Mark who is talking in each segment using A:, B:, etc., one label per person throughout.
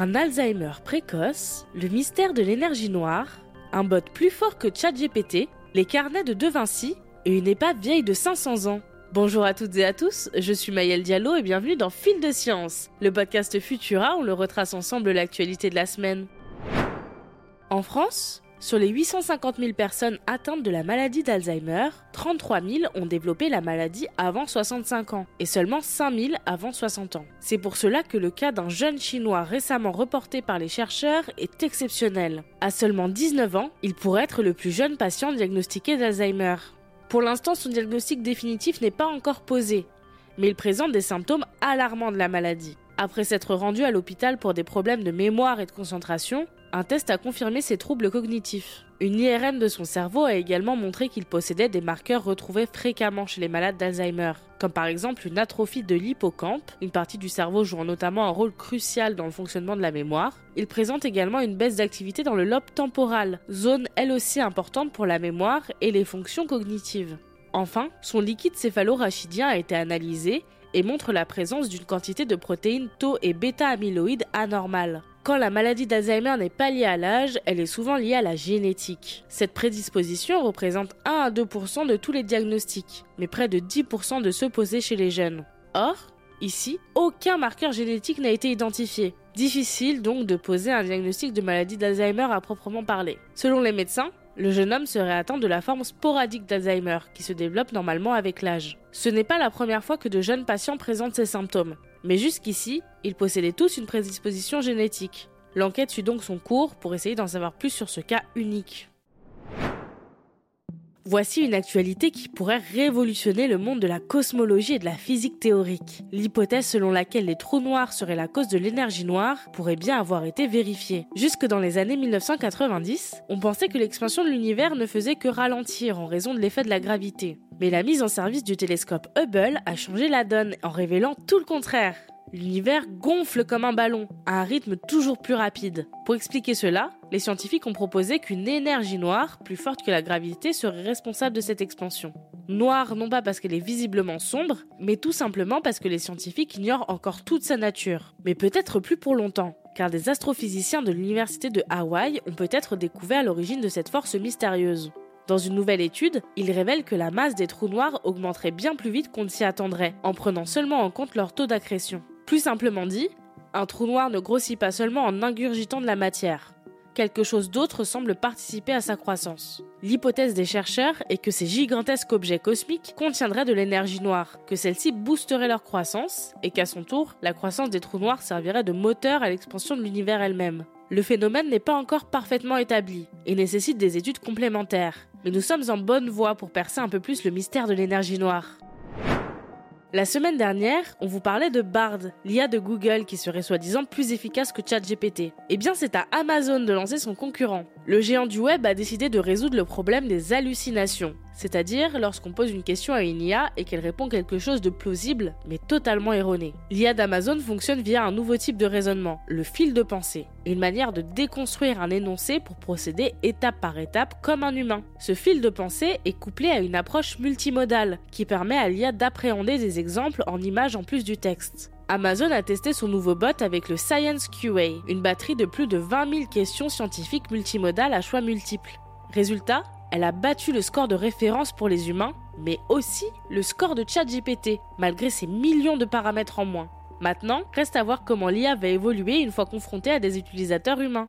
A: Un Alzheimer précoce, le mystère de l'énergie noire, un bot plus fort que ChatGPT, les carnets de De Vinci et une épave vieille de 500 ans. Bonjour à toutes et à tous, je suis Maëlle Diallo et bienvenue dans Fil de Science, le podcast Futura où on le retrace ensemble l'actualité de la semaine. En France, sur les 850 000 personnes atteintes de la maladie d'Alzheimer, 33 000 ont développé la maladie avant 65 ans et seulement 5 000 avant 60 ans. C'est pour cela que le cas d'un jeune Chinois récemment reporté par les chercheurs est exceptionnel. À seulement 19 ans, il pourrait être le plus jeune patient diagnostiqué d'Alzheimer. Pour l'instant, son diagnostic définitif n'est pas encore posé, mais il présente des symptômes alarmants de la maladie. Après s'être rendu à l'hôpital pour des problèmes de mémoire et de concentration, un test a confirmé ses troubles cognitifs. Une IRM de son cerveau a également montré qu'il possédait des marqueurs retrouvés fréquemment chez les malades d'Alzheimer, comme par exemple une atrophie de l'hippocampe, une partie du cerveau jouant notamment un rôle crucial dans le fonctionnement de la mémoire. Il présente également une baisse d'activité dans le lobe temporal, zone elle aussi importante pour la mémoire et les fonctions cognitives. Enfin, son liquide céphalorachidien a été analysé et montre la présence d'une quantité de protéines tau et bêta-amyloïdes anormales. Quand la maladie d'Alzheimer n'est pas liée à l'âge, elle est souvent liée à la génétique. Cette prédisposition représente 1 à 2% de tous les diagnostics, mais près de 10% de ceux posés chez les jeunes. Or, ici, aucun marqueur génétique n'a été identifié. Difficile donc de poser un diagnostic de maladie d'Alzheimer à proprement parler. Selon les médecins, le jeune homme serait atteint de la forme sporadique d'Alzheimer, qui se développe normalement avec l'âge. Ce n'est pas la première fois que de jeunes patients présentent ces symptômes. Mais jusqu'ici, ils possédaient tous une prédisposition génétique. L'enquête suit donc son cours pour essayer d'en savoir plus sur ce cas unique. Voici une actualité qui pourrait révolutionner le monde de la cosmologie et de la physique théorique. L'hypothèse selon laquelle les trous noirs seraient la cause de l'énergie noire pourrait bien avoir été vérifiée. Jusque dans les années 1990, on pensait que l'expansion de l'univers ne faisait que ralentir en raison de l'effet de la gravité. Mais la mise en service du télescope Hubble a changé la donne en révélant tout le contraire. L'univers gonfle comme un ballon, à un rythme toujours plus rapide. Pour expliquer cela, les scientifiques ont proposé qu'une énergie noire, plus forte que la gravité, serait responsable de cette expansion. Noire non pas parce qu'elle est visiblement sombre, mais tout simplement parce que les scientifiques ignorent encore toute sa nature. Mais peut-être plus pour longtemps, car des astrophysiciens de l'université de Hawaï ont peut-être découvert l'origine de cette force mystérieuse. Dans une nouvelle étude, ils révèlent que la masse des trous noirs augmenterait bien plus vite qu'on ne s'y attendrait, en prenant seulement en compte leur taux d'accrétion. Plus simplement dit, un trou noir ne grossit pas seulement en ingurgitant de la matière. Quelque chose d'autre semble participer à sa croissance. L'hypothèse des chercheurs est que ces gigantesques objets cosmiques contiendraient de l'énergie noire, que celle-ci boosterait leur croissance, et qu'à son tour, la croissance des trous noirs servirait de moteur à l'expansion de l'univers elle-même. Le phénomène n'est pas encore parfaitement établi et nécessite des études complémentaires, mais nous sommes en bonne voie pour percer un peu plus le mystère de l'énergie noire. La semaine dernière, on vous parlait de Bard, l'IA de Google qui serait soi-disant plus efficace que ChatGPT. Eh bien, c'est à Amazon de lancer son concurrent. Le géant du web a décidé de résoudre le problème des hallucinations, c'est-à-dire lorsqu'on pose une question à une IA et qu'elle répond quelque chose de plausible mais totalement erroné. L'IA d'Amazon fonctionne via un nouveau type de raisonnement, le fil de pensée, une manière de déconstruire un énoncé pour procéder étape par étape comme un humain. Ce fil de pensée est couplé à une approche multimodale qui permet à l'IA d'appréhender des exemples en images en plus du texte. Amazon a testé son nouveau bot avec le Science QA, une batterie de plus de 20 000 questions scientifiques multimodales à choix multiples. Résultat, elle a battu le score de référence pour les humains, mais aussi le score de ChatGPT, malgré ses millions de paramètres en moins. Maintenant, reste à voir comment l'IA va évoluer une fois confrontée à des utilisateurs humains.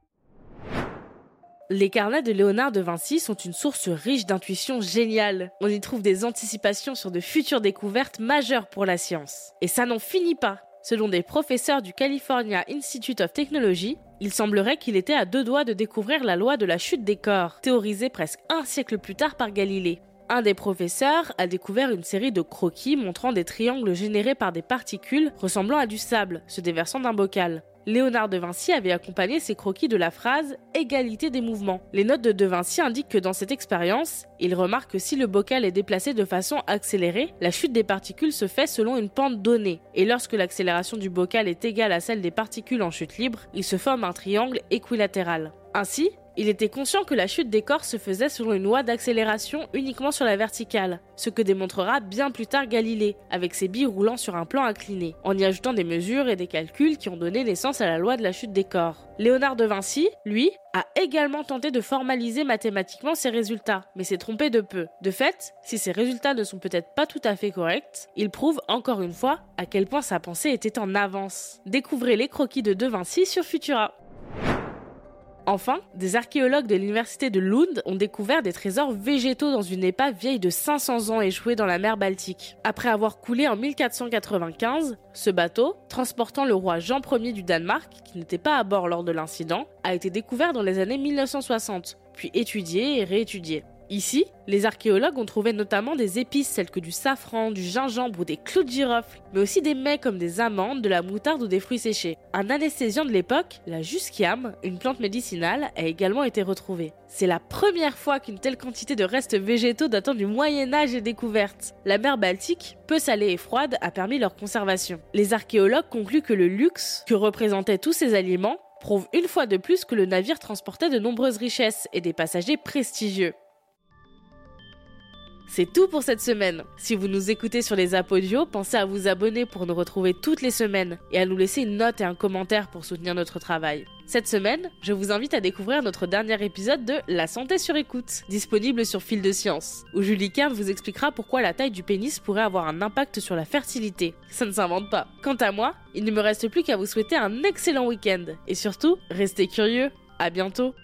A: Les carnets de Léonard de Vinci sont une source riche d'intuitions géniales. On y trouve des anticipations sur de futures découvertes majeures pour la science. Et ça n'en finit pas. Selon des professeurs du California Institute of Technology, il semblerait qu'il était à deux doigts de découvrir la loi de la chute des corps, théorisée presque un siècle plus tard par Galilée. Un des professeurs a découvert une série de croquis montrant des triangles générés par des particules ressemblant à du sable, se déversant d'un bocal. Léonard de Vinci avait accompagné ses croquis de la phrase égalité des mouvements. Les notes de De Vinci indiquent que dans cette expérience, il remarque que si le bocal est déplacé de façon accélérée, la chute des particules se fait selon une pente donnée. Et lorsque l'accélération du bocal est égale à celle des particules en chute libre, il se forme un triangle équilatéral. Ainsi, Il était conscient que la chute des corps se faisait selon une loi d'accélération uniquement sur la verticale, ce que démontrera bien plus tard Galilée, avec ses billes roulant sur un plan incliné, en y ajoutant des mesures et des calculs qui ont donné naissance à la loi de la chute des corps. Léonard de Vinci, lui, a également tenté de formaliser mathématiquement ses résultats, mais s'est trompé de peu. De fait, si ses résultats ne sont peut-être pas tout à fait corrects, il prouve encore une fois à quel point sa pensée était en avance. Découvrez les croquis de De Vinci sur Futura. Enfin, des archéologues de l'université de Lund ont découvert des trésors végétaux dans une épave vieille de 500 ans échouée dans la mer Baltique. Après avoir coulé en 1495, ce bateau, transportant le roi Jean Ier du Danemark, qui n'était pas à bord lors de l'incident, a été découvert dans les années 1960, puis étudié et réétudié. Ici, les archéologues ont trouvé notamment des épices telles que du safran, du gingembre ou des clous de girofle, mais aussi des mets comme des amandes, de la moutarde ou des fruits séchés. Un anesthésiant de l'époque, la jusquiam, une plante médicinale, a également été retrouvé. C'est la première fois qu'une telle quantité de restes végétaux datant du Moyen Âge est découverte. La mer Baltique, peu salée et froide, a permis leur conservation. Les archéologues concluent que le luxe que représentaient tous ces aliments prouve une fois de plus que le navire transportait de nombreuses richesses et des passagers prestigieux. C'est tout pour cette semaine. Si vous nous écoutez sur les apodios, pensez à vous abonner pour nous retrouver toutes les semaines et à nous laisser une note et un commentaire pour soutenir notre travail. Cette semaine, je vous invite à découvrir notre dernier épisode de La santé sur écoute, disponible sur Fil de Science, où Julie Kern vous expliquera pourquoi la taille du pénis pourrait avoir un impact sur la fertilité. Ça ne s'invente pas. Quant à moi, il ne me reste plus qu'à vous souhaiter un excellent week-end. Et surtout, restez curieux. À bientôt